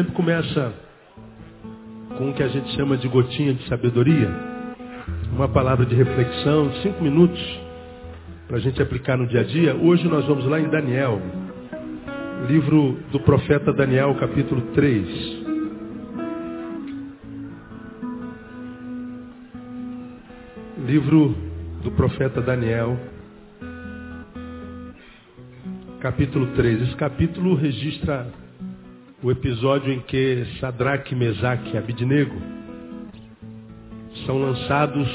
sempre começa com o que a gente chama de gotinha de sabedoria. Uma palavra de reflexão, cinco minutos, para a gente aplicar no dia a dia. Hoje nós vamos lá em Daniel, livro do profeta Daniel, capítulo 3. Livro do profeta Daniel, capítulo 3. Esse capítulo registra o episódio em que Sadraque, Mesaque e Abidnego são lançados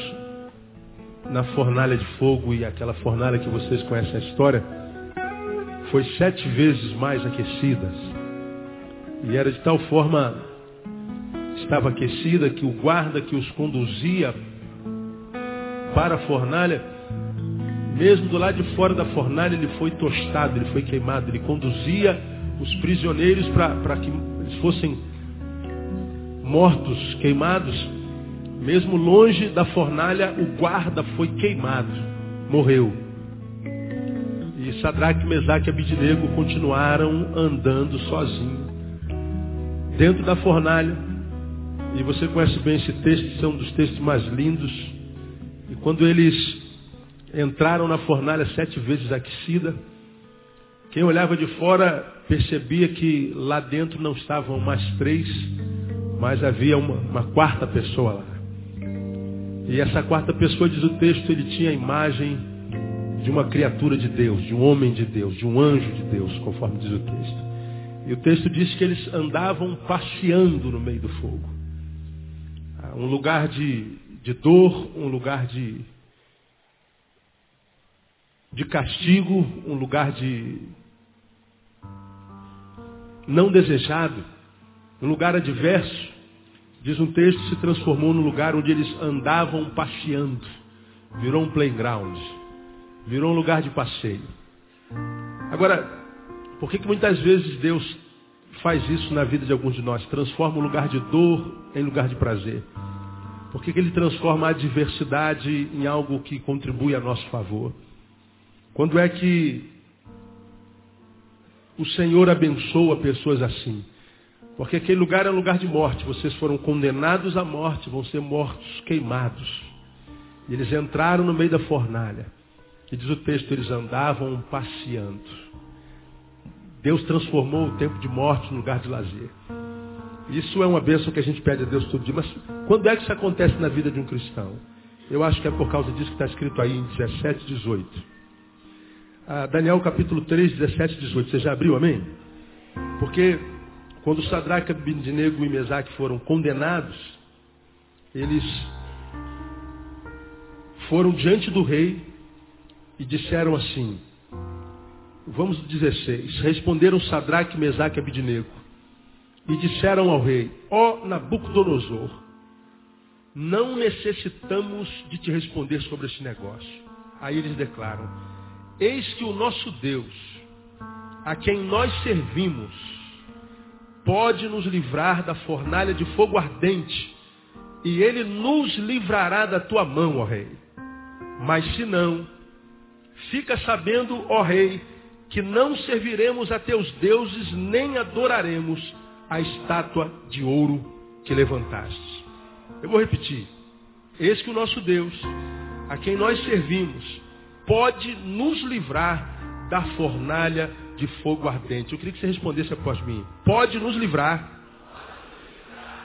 na fornalha de fogo e aquela fornalha que vocês conhecem a história foi sete vezes mais aquecida. E era de tal forma estava aquecida que o guarda que os conduzia para a fornalha, mesmo do lado de fora da fornalha, ele foi tostado, ele foi queimado, ele conduzia os prisioneiros para que eles fossem mortos, queimados. Mesmo longe da fornalha, o guarda foi queimado, morreu. E Sadraque, Mesaque e Abidinego continuaram andando sozinhos. Dentro da fornalha. E você conhece bem esse texto, são é um dos textos mais lindos. E quando eles entraram na fornalha sete vezes aquecida, quem olhava de fora percebia que lá dentro não estavam mais três, mas havia uma, uma quarta pessoa lá. E essa quarta pessoa, diz o texto, ele tinha a imagem de uma criatura de Deus, de um homem de Deus, de um anjo de Deus, conforme diz o texto. E o texto diz que eles andavam passeando no meio do fogo. Ah, um lugar de, de dor, um lugar de, de castigo, um lugar de não desejado, um lugar adverso, diz um texto, se transformou num lugar onde eles andavam passeando. Virou um playground. Virou um lugar de passeio. Agora, por que, que muitas vezes Deus faz isso na vida de alguns de nós? Transforma um lugar de dor em lugar de prazer. Por que, que ele transforma a adversidade em algo que contribui a nosso favor? Quando é que o Senhor abençoa pessoas assim. Porque aquele lugar é um lugar de morte. Vocês foram condenados à morte, vão ser mortos, queimados. E eles entraram no meio da fornalha. E diz o texto, eles andavam passeando. Deus transformou o tempo de morte no lugar de lazer. Isso é uma bênção que a gente pede a Deus todo dia. Mas quando é que isso acontece na vida de um cristão? Eu acho que é por causa disso que está escrito aí em 17, 18. Ah, Daniel capítulo 3, 17 e 18. Você já abriu, amém? Porque quando Sadraque, Abednego e Mesaque foram condenados, eles foram diante do rei e disseram assim, vamos 16, responderam Sadraque, Mesaque e Abednego e disseram ao rei, ó oh, Nabucodonosor, não necessitamos de te responder sobre este negócio. Aí eles declaram, Eis que o nosso Deus, a quem nós servimos, pode nos livrar da fornalha de fogo ardente, e ele nos livrará da tua mão, ó rei. Mas se não, fica sabendo, ó rei, que não serviremos a teus deuses, nem adoraremos a estátua de ouro que levantaste. Eu vou repetir. Eis que o nosso Deus, a quem nós servimos, pode nos livrar da fornalha de fogo ardente? Eu queria que você respondesse após mim. Pode nos livrar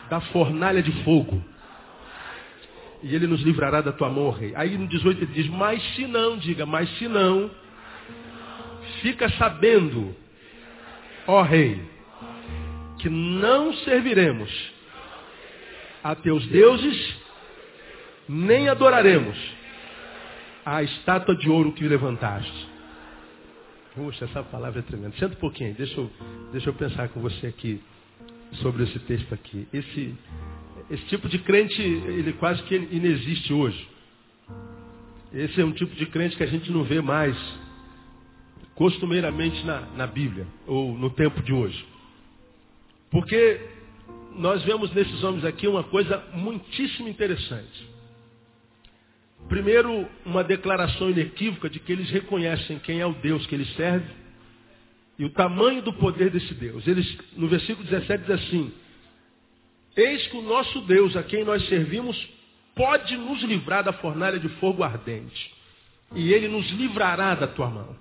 da fornalha de fogo. E ele nos livrará da tua mão, rei. Aí no 18 ele diz, mas se não, diga, mas se não, fica sabendo, ó rei, que não serviremos a teus deuses, nem adoraremos a estátua de ouro que levantaste. Puxa, essa palavra é tremenda. Senta um pouquinho, deixa eu, deixa eu pensar com você aqui sobre esse texto aqui. Esse, esse tipo de crente, ele quase que inexiste hoje. Esse é um tipo de crente que a gente não vê mais costumeiramente na, na Bíblia, ou no tempo de hoje. Porque nós vemos nesses homens aqui uma coisa muitíssimo interessante. Primeiro, uma declaração inequívoca de que eles reconhecem quem é o Deus que eles servem. E o tamanho do poder desse Deus. Eles, no versículo 17 diz assim, Eis que o nosso Deus, a quem nós servimos, pode nos livrar da fornalha de fogo ardente. E ele nos livrará da tua mão.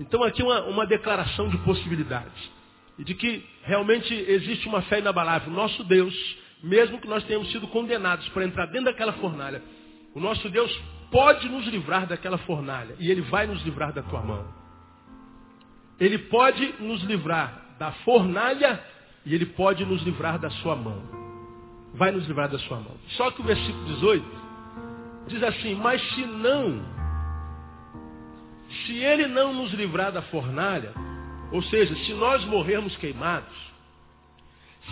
Então aqui uma, uma declaração de possibilidades. E de que realmente existe uma fé inabalável. Nosso Deus, mesmo que nós tenhamos sido condenados para entrar dentro daquela fornalha, o nosso Deus pode nos livrar daquela fornalha. E Ele vai nos livrar da tua mão. Ele pode nos livrar da fornalha e Ele pode nos livrar da sua mão. Vai nos livrar da sua mão. Só que o versículo 18 diz assim, mas se não, se Ele não nos livrar da fornalha, ou seja, se nós morrermos queimados,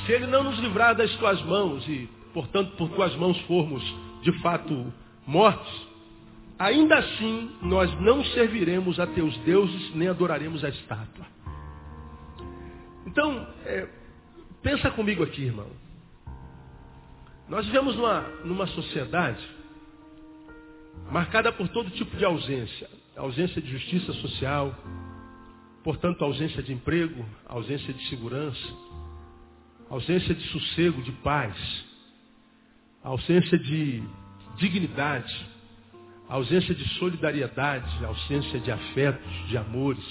se Ele não nos livrar das tuas mãos e, portanto, por tuas mãos formos de fato mortos, ainda assim nós não serviremos a teus deuses nem adoraremos a estátua. Então, é, pensa comigo aqui, irmão. Nós vivemos numa, numa sociedade marcada por todo tipo de ausência. Ausência de justiça social, portanto, ausência de emprego, ausência de segurança, ausência de sossego, de paz, ausência de dignidade, ausência de solidariedade, ausência de afetos, de amores.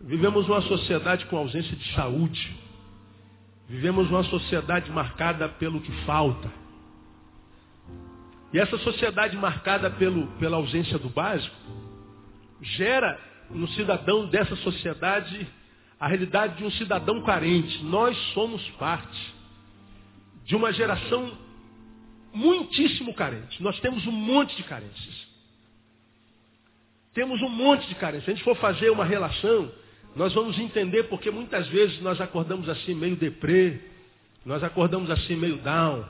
Vivemos uma sociedade com ausência de saúde. Vivemos uma sociedade marcada pelo que falta. E essa sociedade marcada pelo, pela ausência do básico gera no cidadão dessa sociedade a realidade de um cidadão carente. Nós somos parte de uma geração muitíssimo carente. Nós temos um monte de carências. Temos um monte de carências. Se a gente for fazer uma relação, nós vamos entender porque muitas vezes nós acordamos assim meio deprê, nós acordamos assim meio down,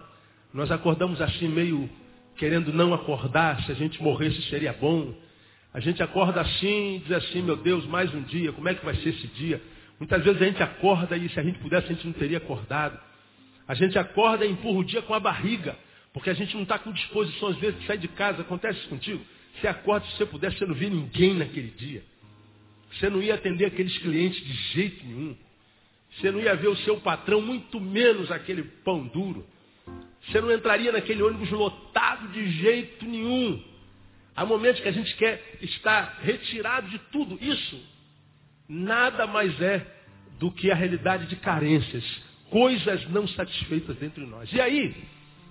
nós acordamos assim meio querendo não acordar, se a gente morresse seria bom. A gente acorda assim e diz assim, meu Deus, mais um dia, como é que vai ser esse dia? Muitas vezes a gente acorda e se a gente pudesse a gente não teria acordado. A gente acorda e empurra o dia com a barriga. Porque a gente não está com disposição, às vezes, de sair de casa. Acontece isso contigo? Você acorda, se você pudesse, você não via ninguém naquele dia. Você não ia atender aqueles clientes de jeito nenhum. Você não ia ver o seu patrão, muito menos aquele pão duro. Você não entraria naquele ônibus lotado de jeito nenhum. Há momentos que a gente quer estar retirado de tudo. Isso nada mais é do que a realidade de carências, coisas não satisfeitas dentro de nós. E aí,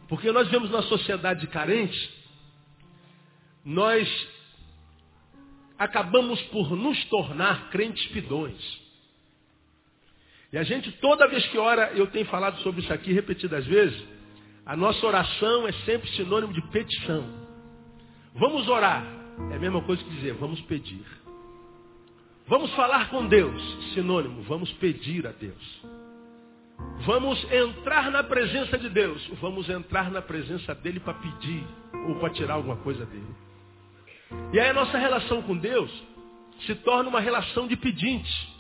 porque nós vemos na sociedade carente, nós acabamos por nos tornar crentes pidões. E a gente, toda vez que ora, eu tenho falado sobre isso aqui repetidas vezes, a nossa oração é sempre sinônimo de petição. Vamos orar, é a mesma coisa que dizer, vamos pedir. Vamos falar com Deus, sinônimo, vamos pedir a Deus. Vamos entrar na presença de Deus. Vamos entrar na presença dele para pedir ou para tirar alguma coisa dele. E aí a nossa relação com Deus se torna uma relação de pedinte.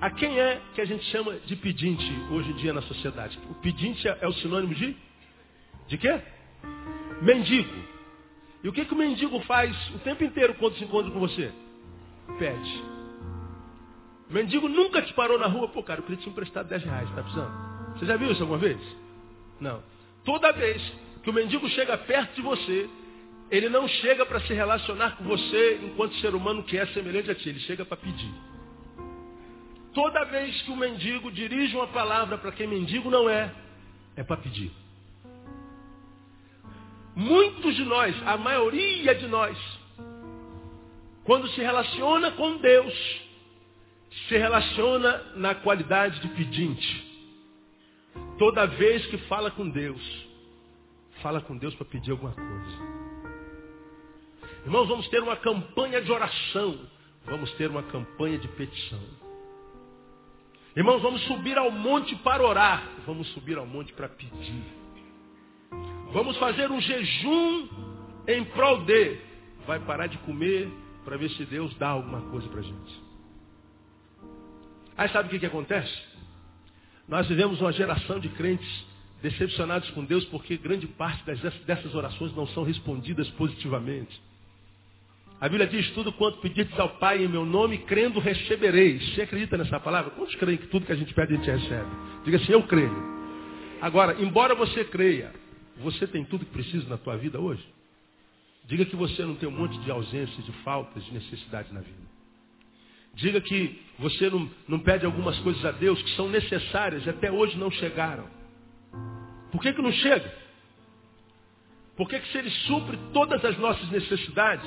A quem é que a gente chama de pedinte hoje em dia na sociedade? O pedinte é o sinônimo de? De quê? Mendigo. E o que, que o mendigo faz o tempo inteiro quando se encontra com você? Pede. Mendigo nunca te parou na rua, pô, cara, eu queria te emprestar 10 reais, tá precisando? Você já viu isso alguma vez? Não. Toda vez que o mendigo chega perto de você, ele não chega para se relacionar com você enquanto ser humano que é semelhante a ti, ele chega para pedir. Toda vez que o mendigo dirige uma palavra para quem mendigo não é, é para pedir. Muitos de nós, a maioria de nós, quando se relaciona com Deus, se relaciona na qualidade de pedinte. Toda vez que fala com Deus, fala com Deus para pedir alguma coisa. Irmãos, vamos ter uma campanha de oração, vamos ter uma campanha de petição. Irmãos, vamos subir ao monte para orar, vamos subir ao monte para pedir. Vamos fazer um jejum em prol de. Vai parar de comer para ver se Deus dá alguma coisa para a gente. Aí sabe o que, que acontece? Nós vivemos uma geração de crentes decepcionados com Deus porque grande parte dessas orações não são respondidas positivamente. A Bíblia diz tudo quanto pedides ao Pai em meu nome, crendo recebereis. Você acredita nessa palavra? Quantos creem que tudo que a gente pede a gente recebe? Diga assim, eu creio. Agora, embora você creia, você tem tudo que precisa na tua vida hoje? Diga que você não tem um monte de ausências, de faltas, de necessidades na vida. Diga que você não, não pede algumas coisas a Deus que são necessárias e até hoje não chegaram. Por que, que não chega? Por que, que se Ele supre todas as nossas necessidades,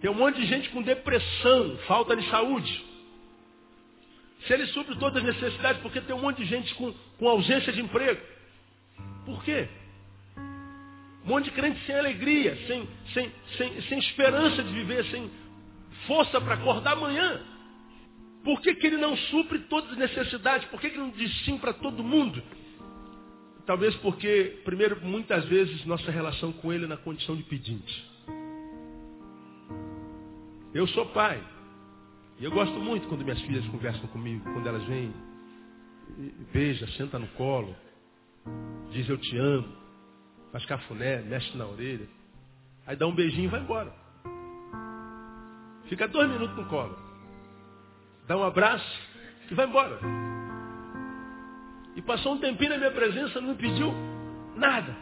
tem um monte de gente com depressão, falta de saúde. Se Ele supre todas as necessidades, por que tem um monte de gente com, com ausência de emprego? Por quê? Um monte de crente sem alegria, sem, sem, sem, sem esperança de viver, sem força para acordar amanhã. Por que, que ele não supre todas as necessidades? Por que, que ele não diz sim para todo mundo? Talvez porque, primeiro, muitas vezes nossa relação com ele é na condição de pedinte. Eu sou pai. E eu gosto muito quando minhas filhas conversam comigo, quando elas vêm, beija, senta no colo, diz eu te amo, faz cafuné, mexe na orelha. Aí dá um beijinho e vai embora. Fica dois minutos no colo. Dá um abraço e vai embora. E passou um tempinho na minha presença, não me pediu nada.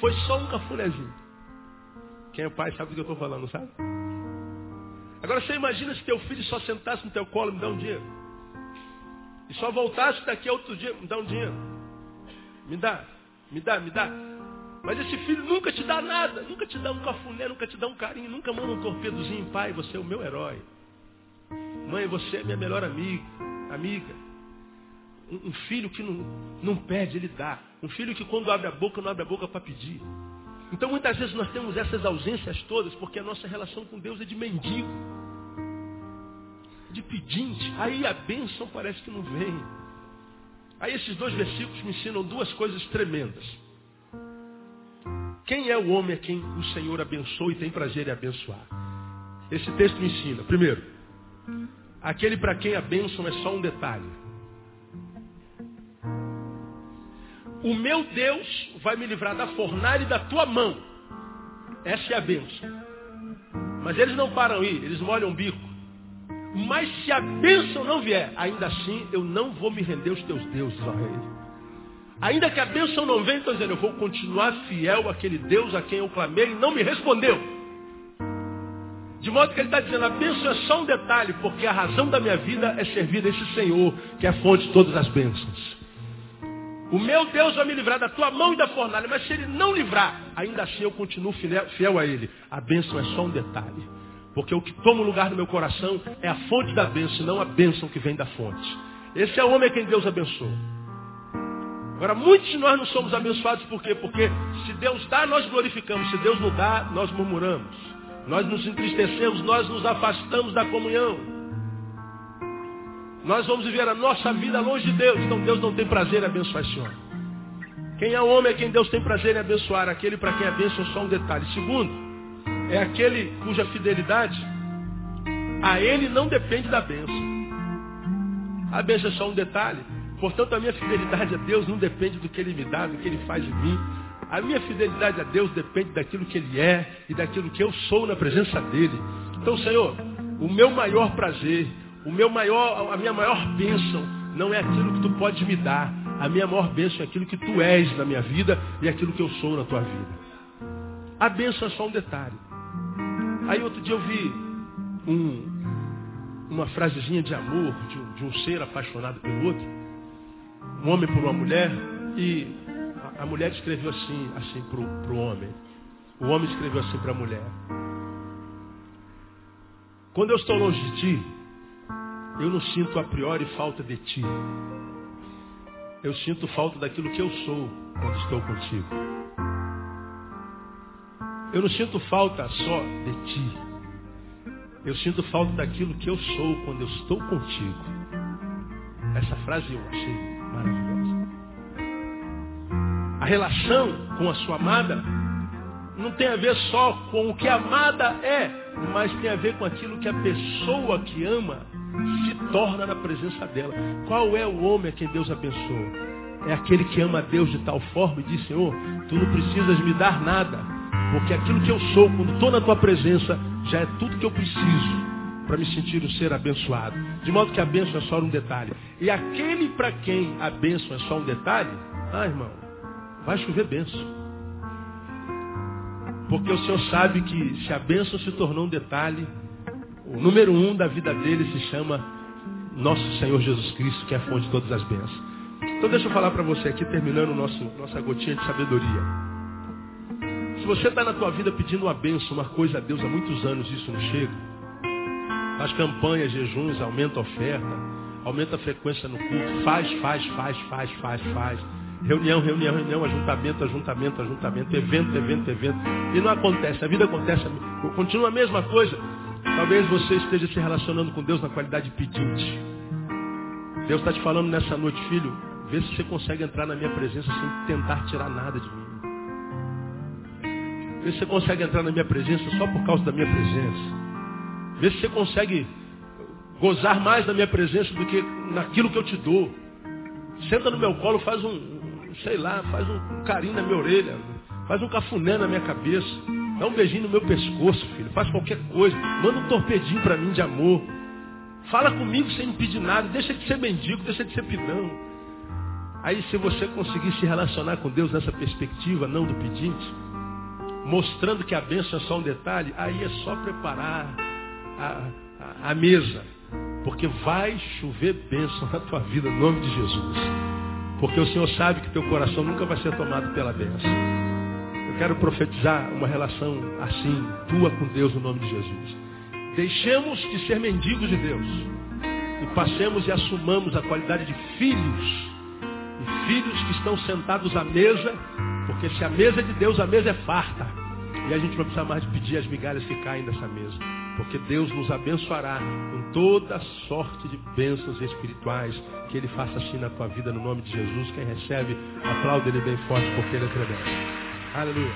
Foi só um cafunézinho. Quem é pai sabe do que eu estou falando, sabe? Agora você imagina se teu filho só sentasse no teu colo e me dá um dinheiro. E só voltasse daqui a outro dia, me dá um dinheiro. Me dá, me dá, me dá. Mas esse filho nunca te dá nada, nunca te dá um cafuné, nunca te dá um carinho, nunca manda um torpedozinho, pai, você é o meu herói. Mãe, você é minha melhor amiga, amiga. Um, filho que não, não pede, ele dá. Um filho que quando abre a boca, não abre a boca para pedir. Então muitas vezes nós temos essas ausências todas porque a nossa relação com Deus é de mendigo, de pedinte. Aí a bênção parece que não vem. Aí esses dois versículos me ensinam duas coisas tremendas. Quem é o homem a quem o Senhor abençoa e tem prazer em abençoar? Esse texto me ensina. Primeiro, aquele para quem a bênção é só um detalhe. O meu Deus vai me livrar da fornalha e da tua mão. Essa é a bênção. Mas eles não param aí, eles molham o bico. Mas se a bênção não vier, ainda assim eu não vou me render aos teus deuses, ó rei. Ainda que a bênção não venha, estou dizendo, eu vou continuar fiel àquele Deus a quem eu clamei e não me respondeu. De modo que ele está dizendo, a bênção é só um detalhe, porque a razão da minha vida é servir a esse Senhor, que é a fonte de todas as bênçãos. O meu Deus vai me livrar da tua mão e da fornalha, mas se ele não livrar, ainda assim eu continuo fiel a ele. A bênção é só um detalhe. Porque o que toma o lugar no meu coração é a fonte da bênção, não a bênção que vem da fonte. Esse é o homem a quem Deus abençoa. Agora, muitos de nós não somos abençoados por quê? Porque se Deus dá, nós glorificamos. Se Deus não dá, nós murmuramos. Nós nos entristecemos, nós nos afastamos da comunhão. Nós vamos viver a nossa vida longe de Deus. Então Deus não tem prazer em abençoar esse homem. Quem é homem é quem Deus tem prazer em abençoar. Aquele para quem a bênção é só um detalhe. Segundo, é aquele cuja fidelidade a ele não depende da bênção. A bênção é só um detalhe. Portanto, a minha fidelidade a Deus não depende do que Ele me dá, do que Ele faz em mim. A minha fidelidade a Deus depende daquilo que Ele é e daquilo que eu sou na presença dEle. Então, Senhor, o meu maior prazer, o meu maior, a minha maior bênção não é aquilo que tu podes me dar. A minha maior bênção é aquilo que tu és na minha vida e aquilo que eu sou na tua vida. A bênção é só um detalhe. Aí outro dia eu vi um, uma frasezinha de amor de um, de um, ser apaixonado pelo outro. Um homem por uma mulher e a, a mulher escreveu assim, assim para o homem. O homem escreveu assim para a mulher. Quando eu estou longe de ti, eu não sinto a priori falta de ti. Eu sinto falta daquilo que eu sou quando estou contigo. Eu não sinto falta só de ti. Eu sinto falta daquilo que eu sou quando eu estou contigo. Essa frase eu achei maravilhosa. A relação com a sua amada não tem a ver só com o que a amada é, mas tem a ver com aquilo que a pessoa que ama se torna na presença dela. Qual é o homem a quem Deus abençoa? É aquele que ama a Deus de tal forma e diz, Senhor, tu não precisas me dar nada. Porque aquilo que eu sou, quando estou na tua presença, já é tudo que eu preciso para me sentir o ser abençoado. De modo que a bênção é só um detalhe. E aquele para quem a bênção é só um detalhe, ah, irmão, vai chover bênção. Porque o Senhor sabe que se a bênção se tornou um detalhe, o número um da vida dele se chama nosso Senhor Jesus Cristo, que é a fonte de todas as bênçãos. Então deixa eu falar para você aqui, terminando nosso, nossa gotinha de sabedoria. Se você está na tua vida pedindo uma bênção, uma coisa a Deus há muitos anos, isso não chega. Faz campanhas, jejuns, aumenta a oferta, aumenta a frequência no culto, faz, faz, faz, faz, faz, faz. Reunião, reunião, reunião, ajuntamento, ajuntamento, ajuntamento, evento, evento, evento. E não acontece, a vida acontece, continua a mesma coisa. Talvez você esteja se relacionando com Deus na qualidade de pedinte. Deus está te falando nessa noite, filho, vê se você consegue entrar na minha presença sem tentar tirar nada de mim. Vê se você consegue entrar na minha presença só por causa da minha presença. Vê se você consegue gozar mais da minha presença do que naquilo que eu te dou. Senta no meu colo, faz um, sei lá, faz um carinho na minha orelha, faz um cafuné na minha cabeça, dá um beijinho no meu pescoço, filho, faz qualquer coisa, manda um torpedinho para mim de amor. Fala comigo sem me pedir nada, deixa de ser mendigo, deixa de ser pidão. Aí se você conseguir se relacionar com Deus nessa perspectiva, não do pedinte, mostrando que a bênção é só um detalhe, aí é só preparar a, a, mesa. Porque vai chover bênção na tua vida, no nome de Jesus. Porque o Senhor sabe que teu coração nunca vai ser tomado pela bênção. Eu quero profetizar uma relação assim, tua com Deus, no nome de Jesus. Deixemos de ser mendigos de Deus. E passemos e assumamos a qualidade de filhos. E filhos que estão sentados à mesa, porque se a mesa é de Deus, a mesa é farta. E a gente não precisa mais pedir as migalhas que caem dessa mesa. Porque Deus nos abençoará com toda sorte de bênçãos espirituais. Que Ele faça assim na tua vida, no nome de Jesus. Quem recebe, aplaude Ele bem forte, porque Ele é tremendo. Aleluia.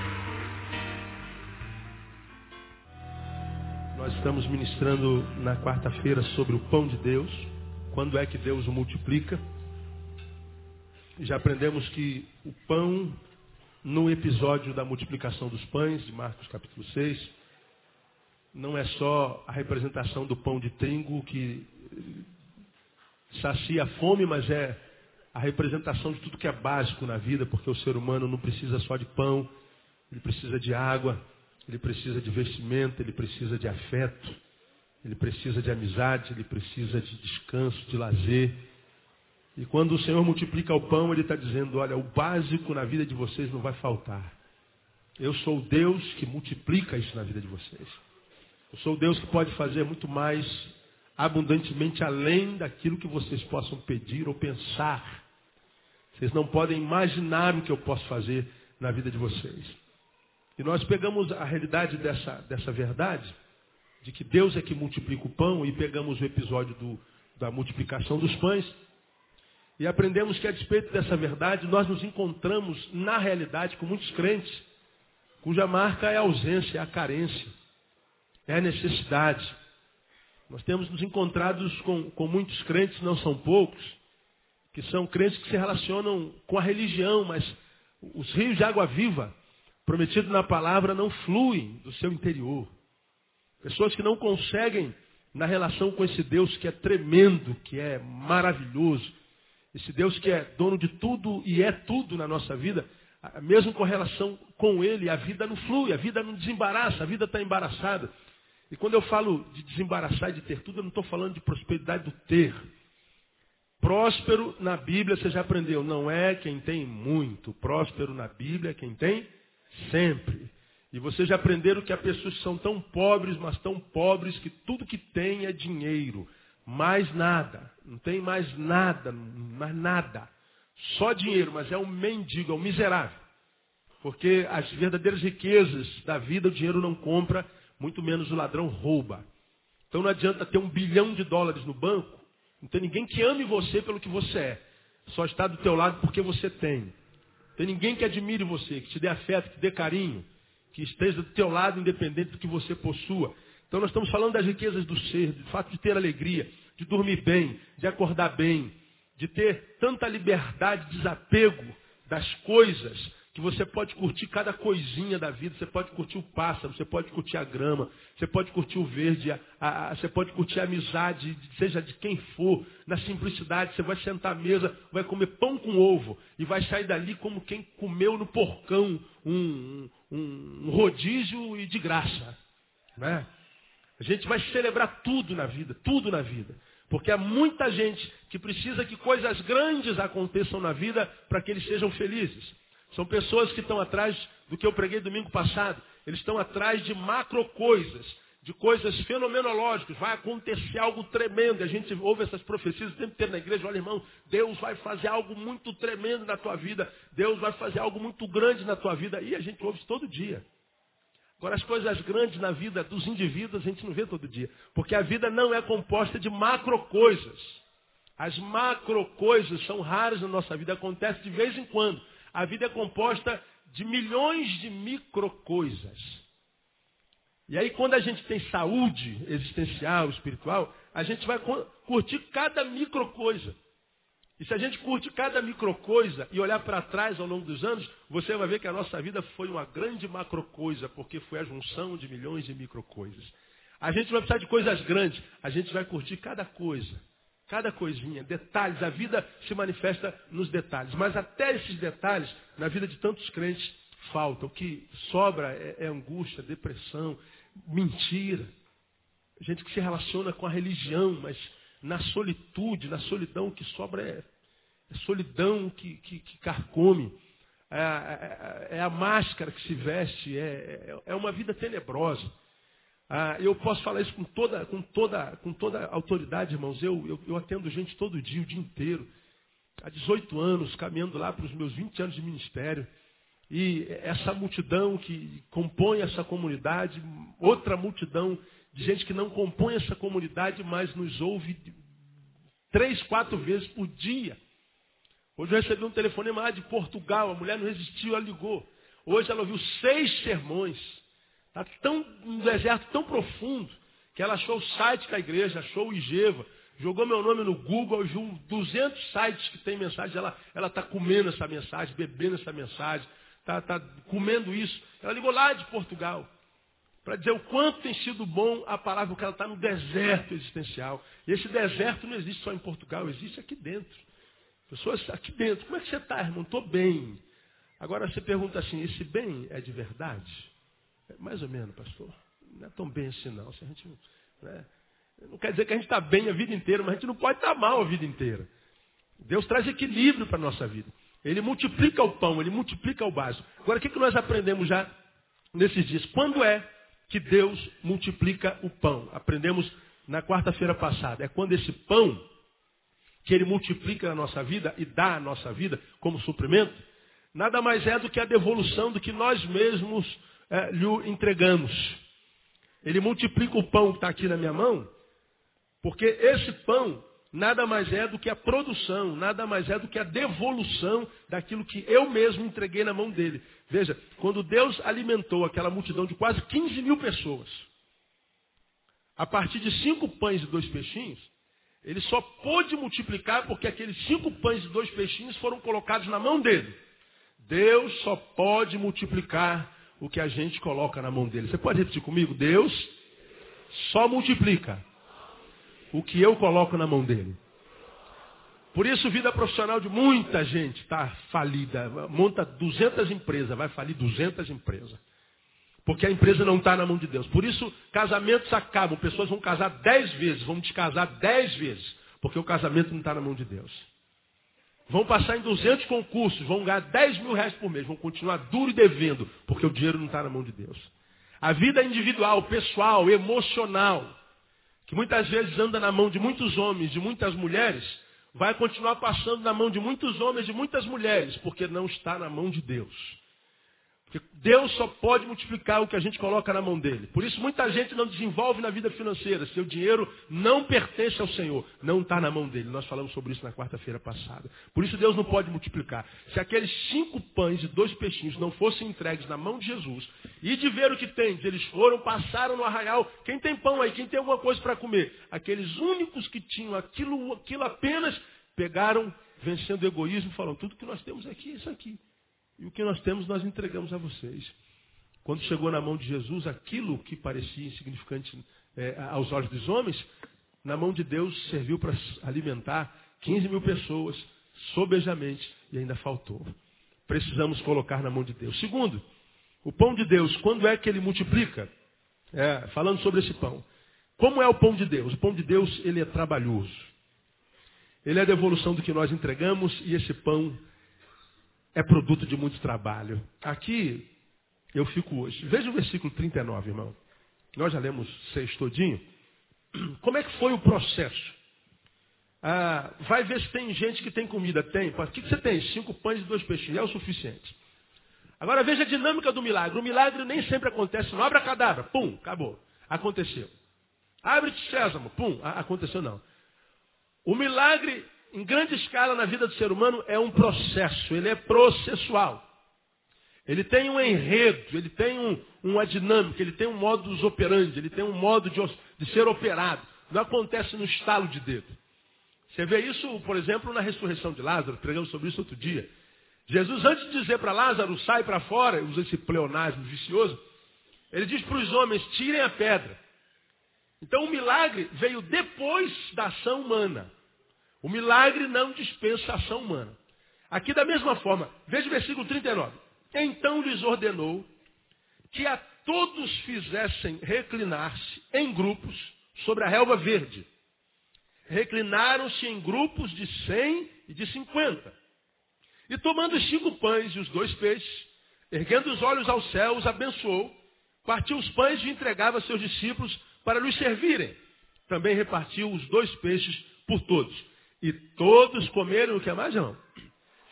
Nós estamos ministrando na quarta-feira sobre o pão de Deus. Quando é que Deus o multiplica? Já aprendemos que o pão, no episódio da multiplicação dos pães, de Marcos capítulo 6, não é só a representação do pão de trigo que sacia a fome, mas é a representação de tudo que é básico na vida, porque o ser humano não precisa só de pão, ele precisa de água, ele precisa de vestimento, ele precisa de afeto, ele precisa de amizade, ele precisa de descanso, de lazer. E quando o Senhor multiplica o pão, Ele está dizendo, olha, o básico na vida de vocês não vai faltar. Eu sou o Deus que multiplica isso na vida de vocês. Eu sou o Deus que pode fazer muito mais abundantemente além daquilo que vocês possam pedir ou pensar. Vocês não podem imaginar o que eu posso fazer na vida de vocês. E nós pegamos a realidade dessa, dessa verdade, de que Deus é que multiplica o pão, e pegamos o episódio do, da multiplicação dos pães, e aprendemos que a despeito dessa verdade, nós nos encontramos na realidade com muitos crentes, cuja marca é a ausência, é a carência é a necessidade. Nós temos nos encontrados com, com muitos crentes, não são poucos, que são crentes que se relacionam com a religião, mas os rios de água viva, prometido na palavra, não fluem do seu interior. Pessoas que não conseguem, na relação com esse Deus que é tremendo, que é maravilhoso, esse Deus que é dono de tudo e é tudo na nossa vida, mesmo com relação com Ele, a vida não flui, a vida não desembaraça, a vida está embaraçada. E quando eu falo de desembaraçar e de ter tudo, eu não estou falando de prosperidade do ter. Próspero na Bíblia, você já aprendeu, não é quem tem muito. Próspero na Bíblia é quem tem sempre. E vocês já aprenderam que há pessoas que são tão pobres, mas tão pobres que tudo que tem é dinheiro. Mais nada. Não tem mais nada, mais nada. Só dinheiro, mas é um mendigo, é um miserável. Porque as verdadeiras riquezas da vida o dinheiro não compra muito menos o ladrão rouba. Então não adianta ter um bilhão de dólares no banco, não tem ninguém que ame você pelo que você é. Só está do teu lado porque você tem. Não tem ninguém que admire você, que te dê afeto, que te dê carinho, que esteja do teu lado independente do que você possua. Então nós estamos falando das riquezas do ser, do fato de ter alegria, de dormir bem, de acordar bem, de ter tanta liberdade, desapego das coisas, que você pode curtir cada coisinha da vida, você pode curtir o pássaro, você pode curtir a grama, você pode curtir o verde, a, a, a, você pode curtir a amizade, seja de quem for, na simplicidade, você vai sentar à mesa, vai comer pão com ovo e vai sair dali como quem comeu no porcão um, um, um rodízio e de graça. Né? A gente vai celebrar tudo na vida, tudo na vida. Porque há muita gente que precisa que coisas grandes aconteçam na vida para que eles sejam felizes. São pessoas que estão atrás do que eu preguei domingo passado. Eles estão atrás de macro coisas, de coisas fenomenológicas. Vai acontecer algo tremendo. A gente ouve essas profecias o tempo inteiro na igreja. Olha, irmão, Deus vai fazer algo muito tremendo na tua vida. Deus vai fazer algo muito grande na tua vida. E a gente ouve isso todo dia. Agora, as coisas grandes na vida dos indivíduos a gente não vê todo dia. Porque a vida não é composta de macro coisas. As macro coisas são raras na nossa vida, acontece de vez em quando. A vida é composta de milhões de micro coisas. E aí, quando a gente tem saúde existencial, espiritual, a gente vai curtir cada micro coisa. E se a gente curte cada micro coisa e olhar para trás ao longo dos anos, você vai ver que a nossa vida foi uma grande macro coisa, porque foi a junção de milhões de micro coisas. A gente vai precisar de coisas grandes, a gente vai curtir cada coisa. Cada coisinha, detalhes, a vida se manifesta nos detalhes. Mas até esses detalhes, na vida de tantos crentes, faltam. O que sobra é, é angústia, depressão, mentira. Gente que se relaciona com a religião, mas na solitude, na solidão, o que sobra é, é solidão que, que, que carcome. É, é, é, a máscara que se veste, é, é, é uma vida tenebrosa. Ah, eu posso falar isso com toda, com toda, com toda autoridade, irmãos. Eu, eu, eu atendo gente todo dia, o dia inteiro. Há 18 anos, caminhando lá para os meus 20 anos de ministério. E essa multidão que compõe essa comunidade, outra multidão de gente que não compõe essa comunidade, mas nos ouve três, quatro vezes por dia. Hoje eu recebi um telefonema de Portugal, a mulher não resistiu, ela ligou. Hoje ela ouviu seis sermões. Está tão um deserto tão profundo que ela achou o site da igreja, achou o Igeva, jogou meu nome no Google, viu 200 sites que tem mensagem, ela está comendo essa mensagem, bebendo essa mensagem, está tá comendo isso. Ela ligou lá de Portugal para dizer o quanto tem sido bom a palavra, porque ela está no deserto existencial. E esse deserto não existe só em Portugal, existe aqui dentro. Pessoas aqui dentro, como é que você está, irmão? Estou bem. Agora você pergunta assim, esse bem é de verdade? Mais ou menos, pastor. Não é tão bem assim não. Se a gente, né? Não quer dizer que a gente está bem a vida inteira, mas a gente não pode estar tá mal a vida inteira. Deus traz equilíbrio para a nossa vida. Ele multiplica o pão, ele multiplica o básico. Agora, o que, que nós aprendemos já nesses dias? Quando é que Deus multiplica o pão? Aprendemos na quarta-feira passada. É quando esse pão, que ele multiplica na nossa vida e dá à nossa vida como suprimento, nada mais é do que a devolução do que nós mesmos é, lhe entregamos. Ele multiplica o pão que está aqui na minha mão, porque esse pão nada mais é do que a produção, nada mais é do que a devolução daquilo que eu mesmo entreguei na mão dele. Veja, quando Deus alimentou aquela multidão de quase 15 mil pessoas, a partir de cinco pães e dois peixinhos, ele só pôde multiplicar porque aqueles cinco pães e dois peixinhos foram colocados na mão dele. Deus só pode multiplicar o que a gente coloca na mão dele. Você pode repetir comigo? Deus só multiplica o que eu coloco na mão dele. Por isso, vida profissional de muita gente está falida. Monta 200 empresas, vai falir 200 empresas. Porque a empresa não está na mão de Deus. Por isso, casamentos acabam. Pessoas vão casar 10 vezes, vão descasar 10 vezes. Porque o casamento não está na mão de Deus. Vão passar em 200 concursos, vão ganhar 10 mil reais por mês, vão continuar duro e devendo, porque o dinheiro não está na mão de Deus. A vida individual, pessoal, emocional, que muitas vezes anda na mão de muitos homens, de muitas mulheres, vai continuar passando na mão de muitos homens, de muitas mulheres, porque não está na mão de Deus. Porque Deus só pode multiplicar o que a gente coloca na mão dele. Por isso muita gente não desenvolve na vida financeira. Seu dinheiro não pertence ao Senhor. Não está na mão dele. Nós falamos sobre isso na quarta-feira passada. Por isso Deus não pode multiplicar. Se aqueles cinco pães e dois peixinhos não fossem entregues na mão de Jesus, e de ver o que tem, eles foram, passaram no arraial. Quem tem pão aí? Quem tem alguma coisa para comer? Aqueles únicos que tinham aquilo, aquilo apenas, pegaram, vencendo o egoísmo, falaram, tudo que nós temos aqui é isso aqui. E o que nós temos, nós entregamos a vocês. Quando chegou na mão de Jesus, aquilo que parecia insignificante é, aos olhos dos homens, na mão de Deus serviu para alimentar 15 mil pessoas, sobejamente, e ainda faltou. Precisamos colocar na mão de Deus. Segundo, o pão de Deus, quando é que ele multiplica? É, falando sobre esse pão. Como é o pão de Deus? O pão de Deus, ele é trabalhoso. Ele é a devolução do que nós entregamos e esse pão é produto de muito trabalho. Aqui eu fico hoje. Veja o versículo 39, irmão. Nós já lemos seis todinho. Como é que foi o processo? Ah, vai ver se tem gente que tem comida. Tem. O que, você tem? Cinco pães e dois peixes. É o suficiente. Agora veja a dinâmica do milagre. O milagre nem sempre acontece no abra-cadabra. Pum, acabou. Aconteceu. Abre-te sésamo. Pum, aconteceu não. O milagre, em grande escala na vida do ser humano, é um processo. Ele é processual. Ele tem um enredo, ele tem um, uma dinâmica, ele tem um modus operandi, ele tem um modo de, de ser operado. Não acontece no estalo de dedo. Você vê isso, por exemplo, na ressurreição de Lázaro, pregamos sobre isso outro dia. Jesus, antes de dizer para Lázaro, sai para fora, usa esse pleonasmo vicioso, ele diz para os homens, tirem a pedra. Então o milagre veio depois da ação humana. O milagre não dispensa a ação humana. Aqui da mesma forma, veja o versículo 39. Então lhes ordenou que a todos fizessem reclinar-se em grupos sobre a relva verde. Reclinaram-se em grupos de cem e de cinquenta. E tomando os cinco pães e os dois peixes, erguendo os olhos ao céu, os abençoou, partiu os pães e entregava a seus discípulos para lhes servirem. Também repartiu os dois peixes por todos. E todos comeram o que é mais, não?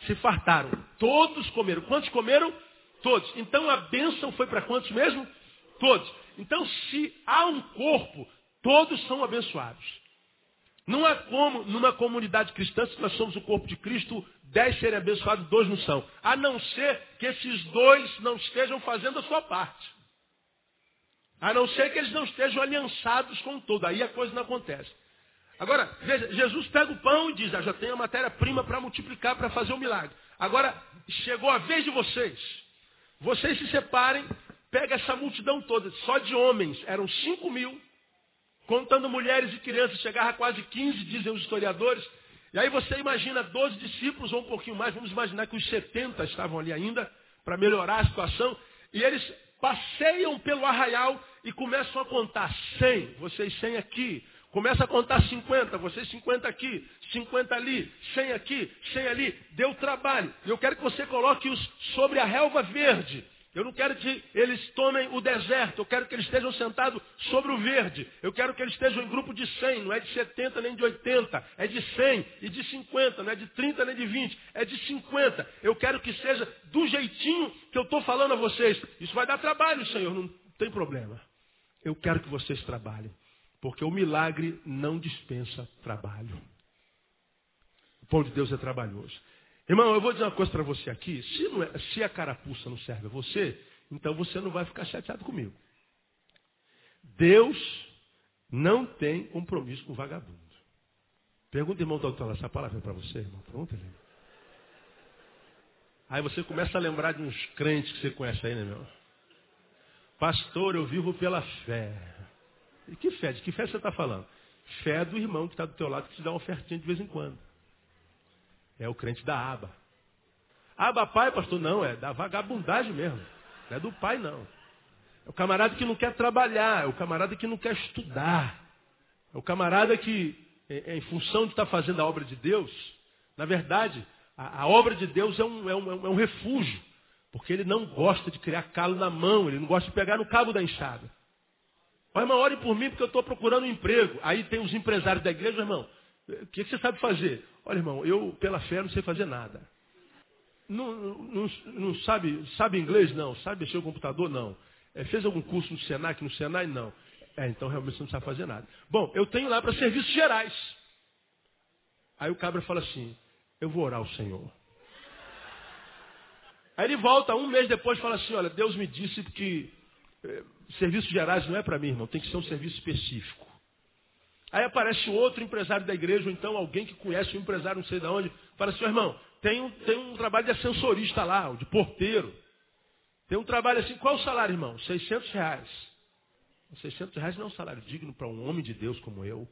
Se fartaram. Todos comeram. Quantos comeram? Todos. Então a bênção foi para quantos mesmo? Todos. Então se há um corpo, todos são abençoados. Não há como, numa comunidade cristã, se nós somos o corpo de Cristo, dez serem abençoados, dois não são. A não ser que esses dois não estejam fazendo a sua parte. A não ser que eles não estejam aliançados com o todo. Aí a coisa não acontece. Agora, veja, Jesus pega o pão e diz, ah, já tenho a matéria-prima para multiplicar, para fazer o milagre. Agora, chegou a vez de vocês. Vocês se separem, pega essa multidão toda, só de homens, eram cinco mil. Contando mulheres e crianças, chegava a quase 15, dizem os historiadores. E aí você imagina 12 discípulos ou um pouquinho mais, vamos imaginar que os 70 estavam ali ainda, para melhorar a situação. E eles passeiam pelo arraial e começam a contar 100, vocês 100 aqui. Começa a contar 50, vocês 50 aqui, 50 ali, 100 aqui, 100 ali. Deu trabalho. Eu quero que você coloque-os sobre a relva verde. Eu não quero que eles tomem o deserto, eu quero que eles estejam sentados sobre o verde. Eu quero que eles estejam em grupo de 100, não é de 70 nem de 80, é de 100 e de 50, não é de 30 nem de 20, é de 50. Eu quero que seja do jeitinho que eu estou falando a vocês. Isso vai dar trabalho, Senhor, não tem problema. Eu quero que vocês trabalhem, porque o milagre não dispensa trabalho. O pão de Deus é trabalhoso. Irmão, eu vou dizer uma coisa para você aqui. Se, é, se a carapuça não serve a você, então você não vai ficar chateado comigo. Deus não tem compromisso com vagabundo. Pergunta, irmão doutor, essa palavra é para você, irmão? Pergunta ele. Aí você começa a lembrar de uns crentes que você conhece aí, né, meu? Pastor, eu vivo pela fé. E que fé? De que fé você está falando? Fé do irmão que está do teu lado que te dá uma ofertinha de vez em quando. É o crente da aba. Aba pai, pastor? Não, é da vagabundagem mesmo. Não é do pai, não. É o camarada que não quer trabalhar, é o camarada que não quer estudar. É o camarada que, em função de estar fazendo a obra de Deus, na verdade, a, a obra de Deus é um, é, um, é um refúgio. Porque ele não gosta de criar calo na mão, ele não gosta de pegar no cabo da enxada. Ó, irmão, ore por mim porque eu estou procurando um emprego. Aí tem os empresários da igreja, irmão. O que, você sabe fazer? Olha, irmão, eu pela fé não sei fazer nada. Não, não, não sabe, sabe inglês? Não. Sabe mexer o computador? Não. É, fez algum curso no Senac? No Senai? Não. É, então realmente você não sabe fazer nada. Bom, eu tenho lá para serviços gerais. Aí o cabra fala assim, eu vou orar ao Senhor. Aí ele volta um mês depois e fala assim, olha, Deus me disse que serviços gerais não é para mim, irmão, tem que ser um serviço específico. Aí aparece outro empresário da igreja, ou então alguém que conhece um empresário não sei de onde, fala assim, irmão, tem um, tem um trabalho de ascensorista lá, de porteiro. Tem um trabalho assim, qual é o salário, irmão? 600 reais. 600 reais não é um salário digno para um homem de Deus como eu.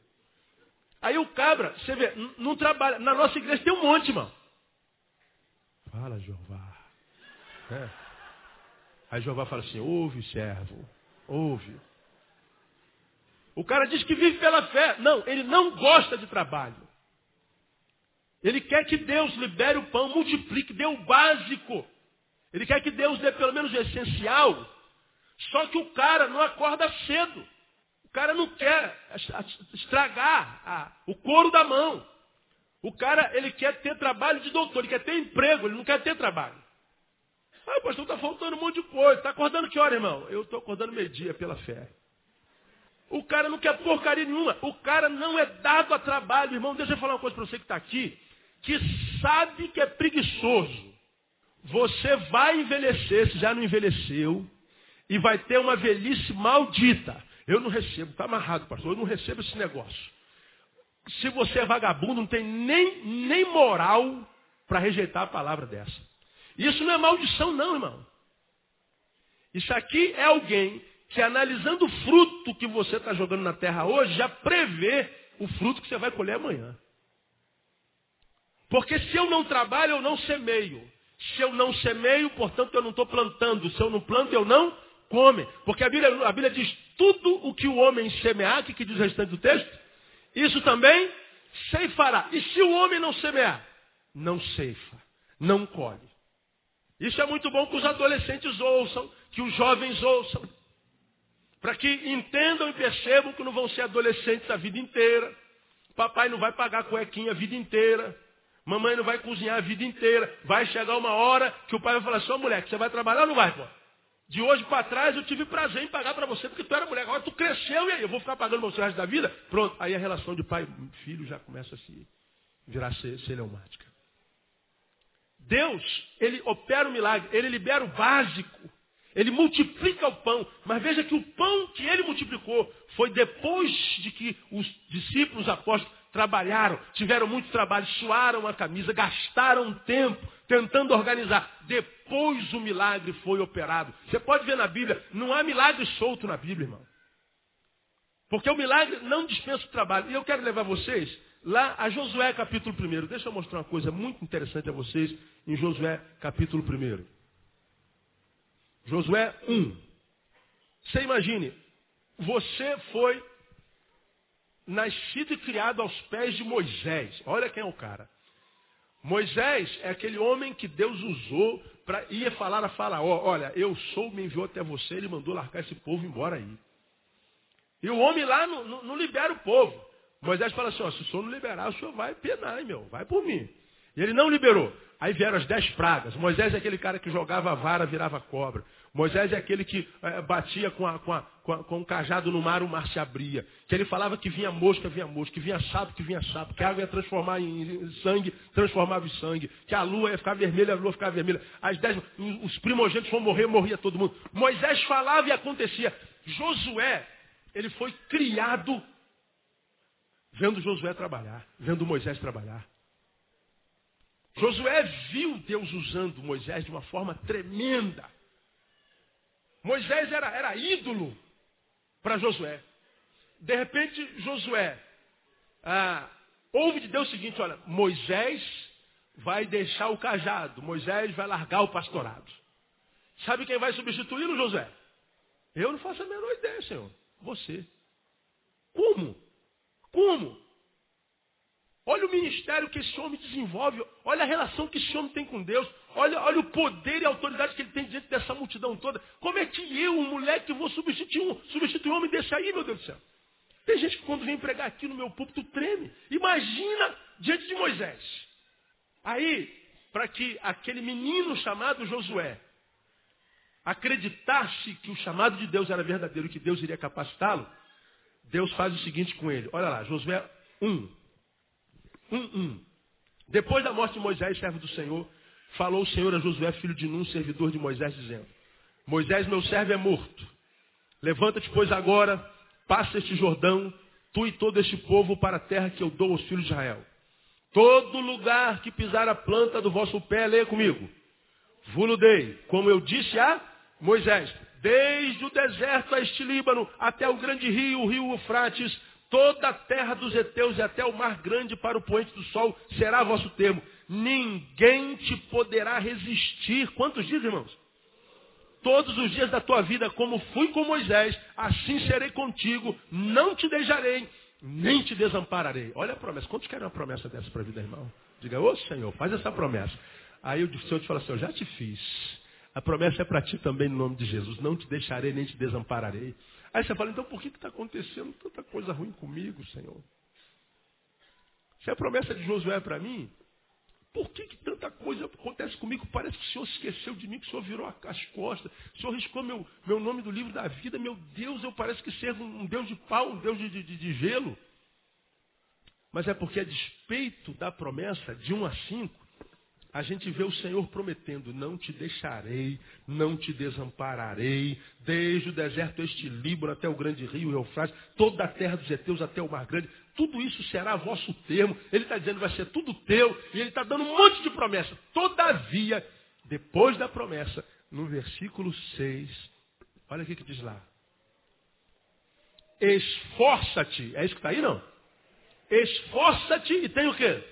Aí o cabra, você vê, não trabalha. Na nossa igreja tem um monte, irmão. Fala, Jeová. É. Aí Jeová fala assim, ouve, servo, ouve. O cara diz que vive pela fé. Não, ele não gosta de trabalho. Ele quer que Deus libere o pão, multiplique, dê o básico. Ele quer que Deus dê pelo menos o essencial. Só que o cara não acorda cedo. O cara não quer estragar a, o couro da mão. O cara, ele quer ter trabalho de doutor, ele quer ter emprego, ele não quer ter trabalho. Ah, pastor, está faltando um monte de coisa. Está acordando que hora, irmão? Eu estou acordando meio-dia pela fé. O cara não quer porcaria nenhuma. O cara não é dado a trabalho, irmão. Deixa eu falar uma coisa para você que está aqui, que sabe que é preguiçoso. Você vai envelhecer, se já não envelheceu, e vai ter uma velhice maldita. Eu não recebo, está amarrado, pastor, eu não recebo esse negócio. Se você é vagabundo, não tem nem, nem moral para rejeitar a palavra dessa. Isso não é maldição, não, irmão. Isso aqui é alguém que, analisando o fruto que você está jogando na terra hoje, já prevê o fruto que você vai colher amanhã. Porque se eu não trabalho, eu não semeio. Se eu não semeio, portanto, eu não estou plantando. Se eu não planto, eu não come. Porque a Bíblia, a Bíblia diz tudo o que o homem semear, que, que diz o restante do texto, isso também ceifará. E se o homem não semear? Não ceifa, não colhe. Isso é muito bom que os adolescentes ouçam, que os jovens ouçam. Para que entendam e percebam que não vão ser adolescentes a vida inteira. Papai não vai pagar cuequinha a vida inteira. Mamãe não vai cozinhar a vida inteira. Vai chegar uma hora que o pai vai falar ô mulher, você vai trabalhar ou não vai, pô? De hoje para trás eu tive prazer em pagar para você porque tu era mulher. Agora tu cresceu e aí eu vou ficar pagando você o resto da vida? Pronto. Aí a relação de pai e filho já começa a se virar celeumática. Deus, ele opera o milagre, ele libera o básico. Ele multiplica o pão. Mas veja que o pão que ele multiplicou foi depois de que os discípulos, os apóstolos, trabalharam, tiveram muito trabalho, suaram a camisa, gastaram tempo tentando organizar. Depois o milagre foi operado. Você pode ver na Bíblia, não há milagre solto na Bíblia, irmão. Porque o milagre não dispensa o trabalho. E eu quero levar vocês lá a Josué capítulo 1. Deixa eu mostrar uma coisa muito interessante a vocês em Josué capítulo 1. Josué 1. Você imagine, você foi nascido e criado aos pés de Moisés. Olha quem é o cara. Moisés é aquele homem que Deus usou para ir falar a Faraó, olha, eu sou, me enviou até você, ele mandou largar esse povo embora aí. E o homem lá não, não, não libera o povo. Moisés fala assim, ó, se o senhor não liberar, o senhor vai penar, meu, vai por mim. E ele não liberou. Aí vieram as dez pragas. Moisés é aquele cara que jogava vara, virava cobra. Moisés é aquele que é, batia com, a, com, a, com, a, com um cajado no mar, o mar se abria. Que ele falava que vinha mosca, vinha mosca, que vinha sapo, que vinha sapo, que a água ia transformar em sangue, transformava em sangue, que a lua ia ficar vermelha, a lua ficava vermelha. As dez, os primogênitos vão morrer, morria todo mundo. Moisés falava e acontecia. Josué, ele foi criado vendo Josué trabalhar, vendo Moisés trabalhar. Josué viu Deus usando Moisés de uma forma tremenda. Moisés era, era ídolo para Josué. De repente, Josué ah, ouve de Deus o seguinte: olha, Moisés vai deixar o cajado, Moisés vai largar o pastorado. Sabe quem vai substituí-lo, Josué? Eu não faço a menor ideia, Senhor. Você. Como? Como? Olha o ministério que esse homem desenvolve, olha a relação que esse homem tem com Deus, olha, olha o poder e a autoridade que ele tem diante dessa multidão toda. Como é que eu, um moleque, vou substituir um, substituir um homem desse aí, meu Deus do céu? Tem gente que quando vem pregar aqui no meu púlpito treme. Imagina diante de Moisés. Aí, para que aquele menino chamado Josué acreditasse que o chamado de Deus era verdadeiro e que Deus iria capacitá-lo, Deus faz o seguinte com ele. Olha lá, Josué 1, um, um. Depois da morte de Moisés, servo do Senhor, falou o Senhor a Josué, filho de Nun, servidor de Moisés, dizendo: Moisés, meu servo, é morto. Levanta-te, pois, agora, passa este Jordão, tu e todo este povo, para a terra que eu dou aos filhos de Israel. Todo lugar que pisar a planta do vosso pé, leia comigo. Vulo dei, como eu disse a Moisés, desde o deserto a este Líbano, até o grande rio, o rio Eufrates, toda a terra dos heteus e até o mar grande para o poente do sol será vosso termo. Ninguém te poderá resistir. Quantos dias, irmãos? Todos os dias da tua vida, como fui com Moisés, assim serei contigo, não te deixarei, nem te desampararei. Olha a promessa. Quantos querem uma promessa dessa para a vida, irmão? Diga, ô Senhor, faz essa promessa. Aí o Senhor te fala assim, eu já te fiz. A promessa é para ti também no nome de Jesus. Não te deixarei nem te desampararei. Aí você fala, então por que está acontecendo tanta coisa ruim comigo, Senhor? Se a promessa de Josué é para mim, por que, que, tanta coisa acontece comigo? Parece que o Senhor esqueceu de mim, que o Senhor virou as costas. O Senhor riscou meu, meu nome do livro da vida. Meu Deus, eu parece que ser um Deus de pau, um Deus de, de, de gelo. Mas é porque a despeito da promessa de 1 a 5, a gente vê o Senhor prometendo: não te deixarei, não te desampararei, desde o deserto este Líbano até o grande rio Eufrates, toda a terra dos heteus até o mar grande, tudo isso será vosso termo. Ele está dizendo vai ser tudo teu, e ele está dando um monte de promessa. Todavia, depois da promessa, no versículo 6, olha o que diz lá. Esforça-te, é isso que está aí não? Esforça-te e tem o quê?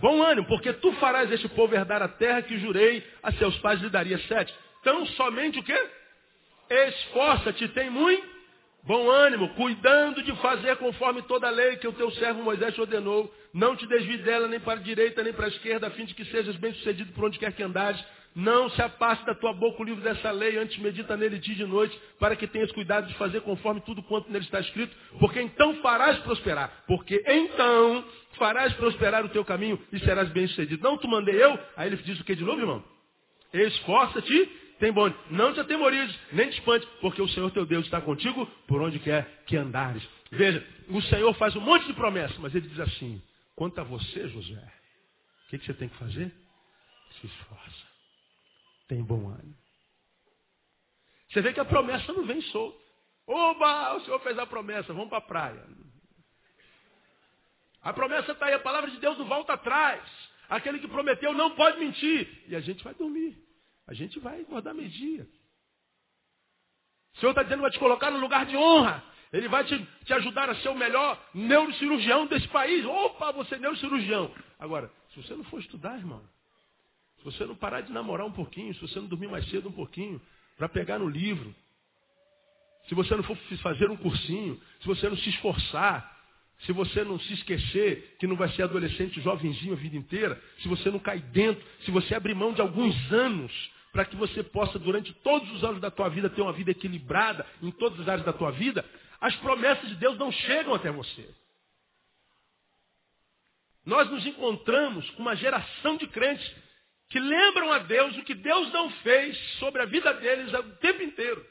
Bom ânimo, porque tu farás este povo herdar a terra que jurei a seus pais lhe daria sete. Então somente o quê? Esforça-te, tem muito bom ânimo, cuidando de fazer conforme toda a lei que o teu servo Moisés te ordenou. Não te desvie dela nem para a direita nem para a esquerda, a fim de que sejas bem sucedido por onde quer que andares. Não se apasse da tua boca o livro dessa lei, antes medita nele dia e de noite, para que tenhas cuidado de fazer conforme tudo quanto nele está escrito, porque então farás prosperar. Porque então farás prosperar o teu caminho e serás bem sucedido. Não tu mandei eu? Aí ele diz o que de novo, irmão? Esforça-te, tem bom. Não te atemorizes, nem te espante, porque o Senhor teu Deus está contigo por onde quer que andares. Veja, o Senhor faz um monte de promessas, mas ele diz assim, quanto a você, José, o que, que você tem que fazer? Se esforça tem bom ânimo. Você vê que a promessa não vem solta. Oba, o Senhor fez a promessa, vamos para a praia. A promessa está aí, a palavra de Deus não volta atrás. Aquele que prometeu não pode mentir. E a gente vai dormir. A gente vai guardar meio-dia. O Senhor está dizendo vai te colocar no lugar de honra. Ele vai te, te, ajudar a ser o melhor neurocirurgião desse país. Opa, você é neurocirurgião. Agora, se você não for estudar, irmão, se você não parar de namorar um pouquinho, se você não dormir mais cedo um pouquinho, para pegar no livro, se você não for fazer um cursinho, se você não se esforçar, se você não se esquecer que não vai ser adolescente jovenzinho a vida inteira, se você não cair dentro, se você abrir mão de alguns anos para que você possa, durante todos os anos da tua vida, ter uma vida equilibrada em todas as áreas da tua vida, as promessas de Deus não chegam até você. Nós nos encontramos com uma geração de crentes que lembram a Deus o que Deus não fez sobre a vida deles o tempo inteiro.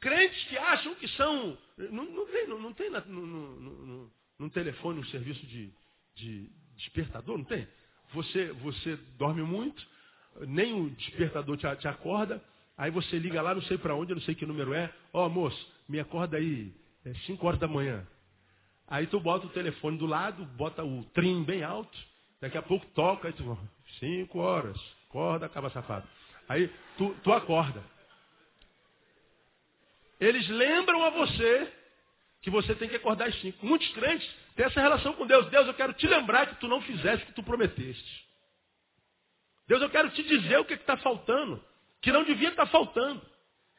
Crentes que acham que são. Não, não tem, não, não tem no, no, no, no, telefone um serviço de, de despertador, não tem? Você, você dorme muito, nem o despertador te, te acorda, aí você liga lá, não sei para onde, não sei que número é. Ó, oh, moço, me acorda aí, é 5 horas da manhã. Aí tu bota o telefone do lado, bota o trim bem alto, Daqui a pouco toca, aí tu, cinco horas, acorda, acaba safado. Aí tu, tu acorda. Eles lembram a você que você tem que acordar às cinco. Muitos crentes têm essa relação com Deus. Deus, eu quero te lembrar que tu não fizeste o que tu prometeste. Deus, eu quero te dizer o que está faltando, que não devia estar tá faltando.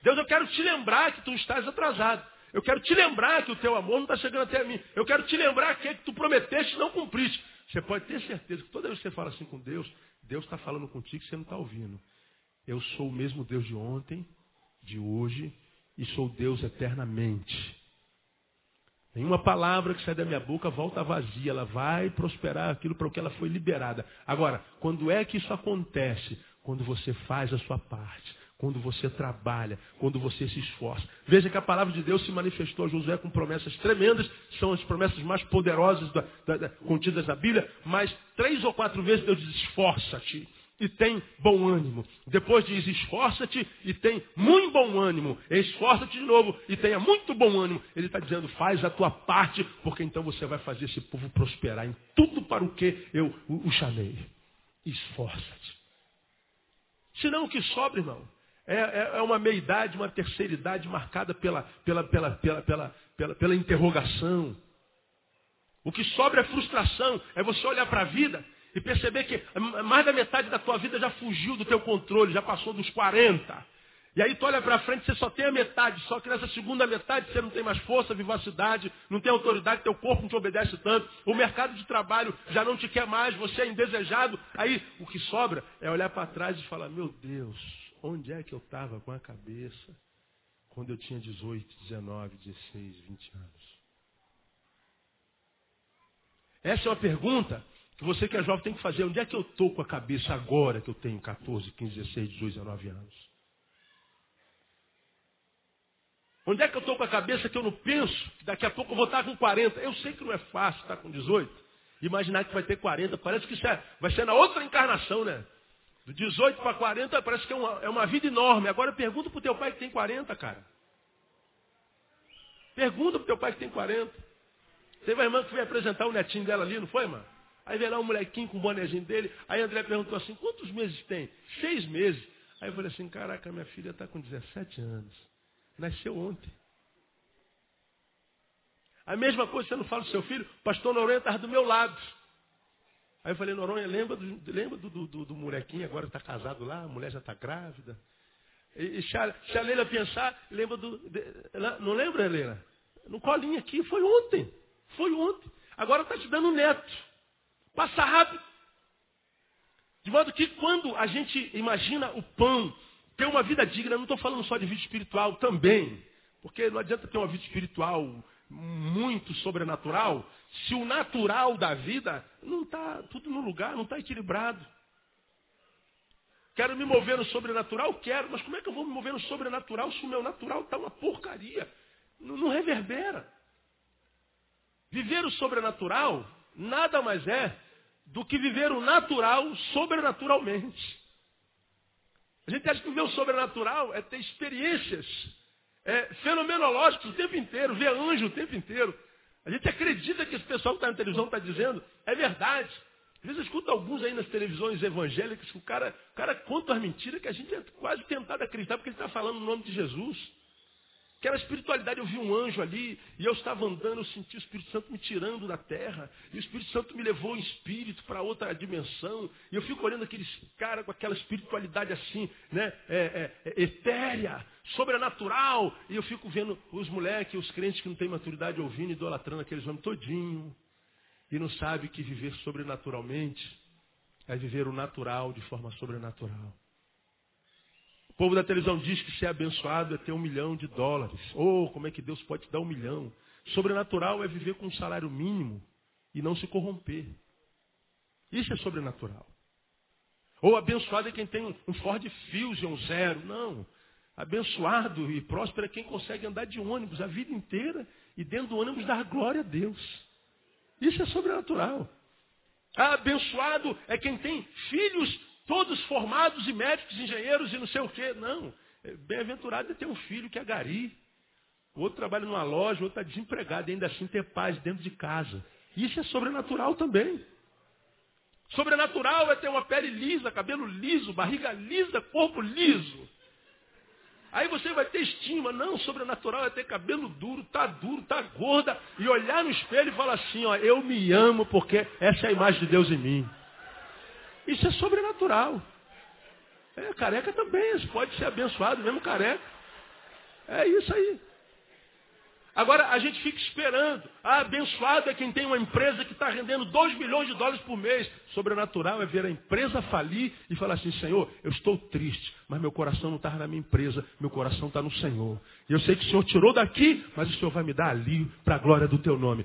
Deus, eu quero te lembrar que tu estás atrasado. Eu quero te lembrar que o teu amor não está chegando até mim. Eu quero te lembrar que, que tu prometeste e não cumpriste. Você pode ter certeza que toda vez que você fala assim com Deus, Deus está falando contigo e você não está ouvindo. Eu sou o mesmo Deus de ontem, de hoje, e sou Deus eternamente. Nenhuma palavra que sai da minha boca volta vazia, ela vai prosperar aquilo para o que ela foi liberada. Agora, quando é que isso acontece? Quando você faz a sua parte quando você trabalha, quando você se esforça. Veja que a palavra de Deus se manifestou a Josué com promessas tremendas, são as promessas mais poderosas da, da, da, contidas na Bíblia, mas três ou quatro vezes Deus diz, esforça-te, e tem bom ânimo. Depois diz esforça-te e tem muito bom ânimo. Esforça-te de novo e tenha muito bom ânimo. Ele está dizendo, faz a tua parte, porque então você vai fazer esse povo prosperar em tudo para o que eu o, o chamei. Esforça-te. Senão o que sobra, irmão, é, é, é uma meia-idade, uma terceira idade marcada pela, pela, pela, pela, pela, pela, pela interrogação. O que sobra é frustração, é você olhar para a vida e perceber que mais da metade da tua vida já fugiu do teu controle, já passou dos 40. E aí tu olha para frente, você só tem a metade, só que nessa segunda metade você não tem mais força, vivacidade, não tem autoridade, teu corpo não te obedece tanto, o mercado de trabalho já não te quer mais, você é indesejado. Aí o que sobra é olhar para trás e falar, meu Deus, onde é que eu estava com a cabeça quando eu tinha 18, 19, 16, 20 anos? Essa é uma pergunta que você que é jovem tem que fazer. Onde é que eu estou com a cabeça agora que eu tenho 14, 15, 16, 18, 19 anos? Onde é que eu estou com a cabeça que eu não penso que daqui a pouco eu vou estar com 40? Eu sei que não é fácil estar com 18. Imaginar que vai ter 40. Parece que é, vai ser na outra encarnação, né? Do 18 para 40 parece que é uma, é uma vida enorme. Agora pergunta para o teu pai que tem 40, cara. Pergunta para o teu pai que tem 40. Teve uma irmã que veio apresentar o netinho dela ali, não foi, mano? Aí veio lá um molequinho com o bonezinho dele. Aí André perguntou assim, quantos meses tem? Seis meses. Aí eu falei assim, caraca, minha filha está com 17 anos. Nasceu ontem. A mesma coisa você não fala do seu filho, pastor Noronha estava do meu lado. Aí eu falei, Noronha, lembra do, lembra do, do, do molequinho, agora está casado lá, a mulher já está grávida. E, e se, a, Leila pensar, lembra do. De, não lembra, Leila? No colinho aqui, foi ontem. Foi ontem. Agora está te dando neto. Passa rápido. De modo que quando a gente imagina o pão, ter uma vida digna, não estou falando só de vida espiritual também. Porque não adianta ter uma vida espiritual muito sobrenatural, se o natural da vida não está tudo no lugar, não está equilibrado. Quero me mover no sobrenatural? Quero, mas como é que eu vou me mover no sobrenatural se o meu natural está uma porcaria? Não, não reverbera. Viver o sobrenatural nada mais é do que viver o natural sobrenaturalmente. A gente acha que viver o sobrenatural é ter experiências é, fenomenológicas o tempo inteiro, ver anjo o tempo inteiro. A gente acredita que esse pessoal que está na televisão está dizendo é verdade. Às vezes eu escuto alguns aí nas televisões evangélicas que o cara, o cara conta as mentiras que a gente é quase tentado acreditar porque ele está falando no nome de Jesus. Aquela espiritualidade, eu vi um anjo ali, e eu estava andando, eu senti o Espírito Santo me tirando da terra, e o Espírito Santo me levou em espírito para outra dimensão, e eu fico olhando aqueles caras com aquela espiritualidade assim, né, é, é, é, etérea, sobrenatural, e eu fico vendo os moleques, os crentes que não têm maturidade ouvindo, idolatrando aqueles homens todinho, e não sabe que viver sobrenaturalmente é viver o natural de forma sobrenatural. O povo da televisão diz que ser abençoado é ter um milhão de dólares. Oh, como é que Deus pode te dar um milhão? Sobrenatural é viver com um salário mínimo e não se corromper. Isso é sobrenatural. Ou abençoado é quem tem um Ford Fusion zero. Não. Abençoado e próspero é quem consegue andar de ônibus a vida inteira e dentro do ônibus dar glória a Deus. Isso é sobrenatural. Abençoado é quem tem filhos todos formados e médicos, engenheiros e não sei o quê. Não. É bem-aventurado é ter um filho que é gari. O outro trabalha numa loja, o outro está desempregado e ainda assim ter paz dentro de casa. Isso é sobrenatural também. Sobrenatural é ter uma pele lisa, cabelo liso, barriga lisa, corpo liso. Aí você vai ter estima. Não, sobrenatural é ter cabelo duro, tá duro, tá gorda, e olhar no espelho e falar assim, ó, eu me amo porque essa é a imagem de Deus em mim. Isso é sobrenatural. É, careca também, pode ser abençoado mesmo careca. É isso aí. Agora a gente fica esperando. Ah, abençoado é quem tem uma empresa que está rendendo 2 milhões de dólares por mês. Sobrenatural é ver a empresa falir e falar assim, Senhor, eu estou triste, mas meu coração não está na minha empresa, meu coração está no Senhor. E eu sei que o Senhor tirou daqui, mas o Senhor vai me dar ali para a glória do teu nome.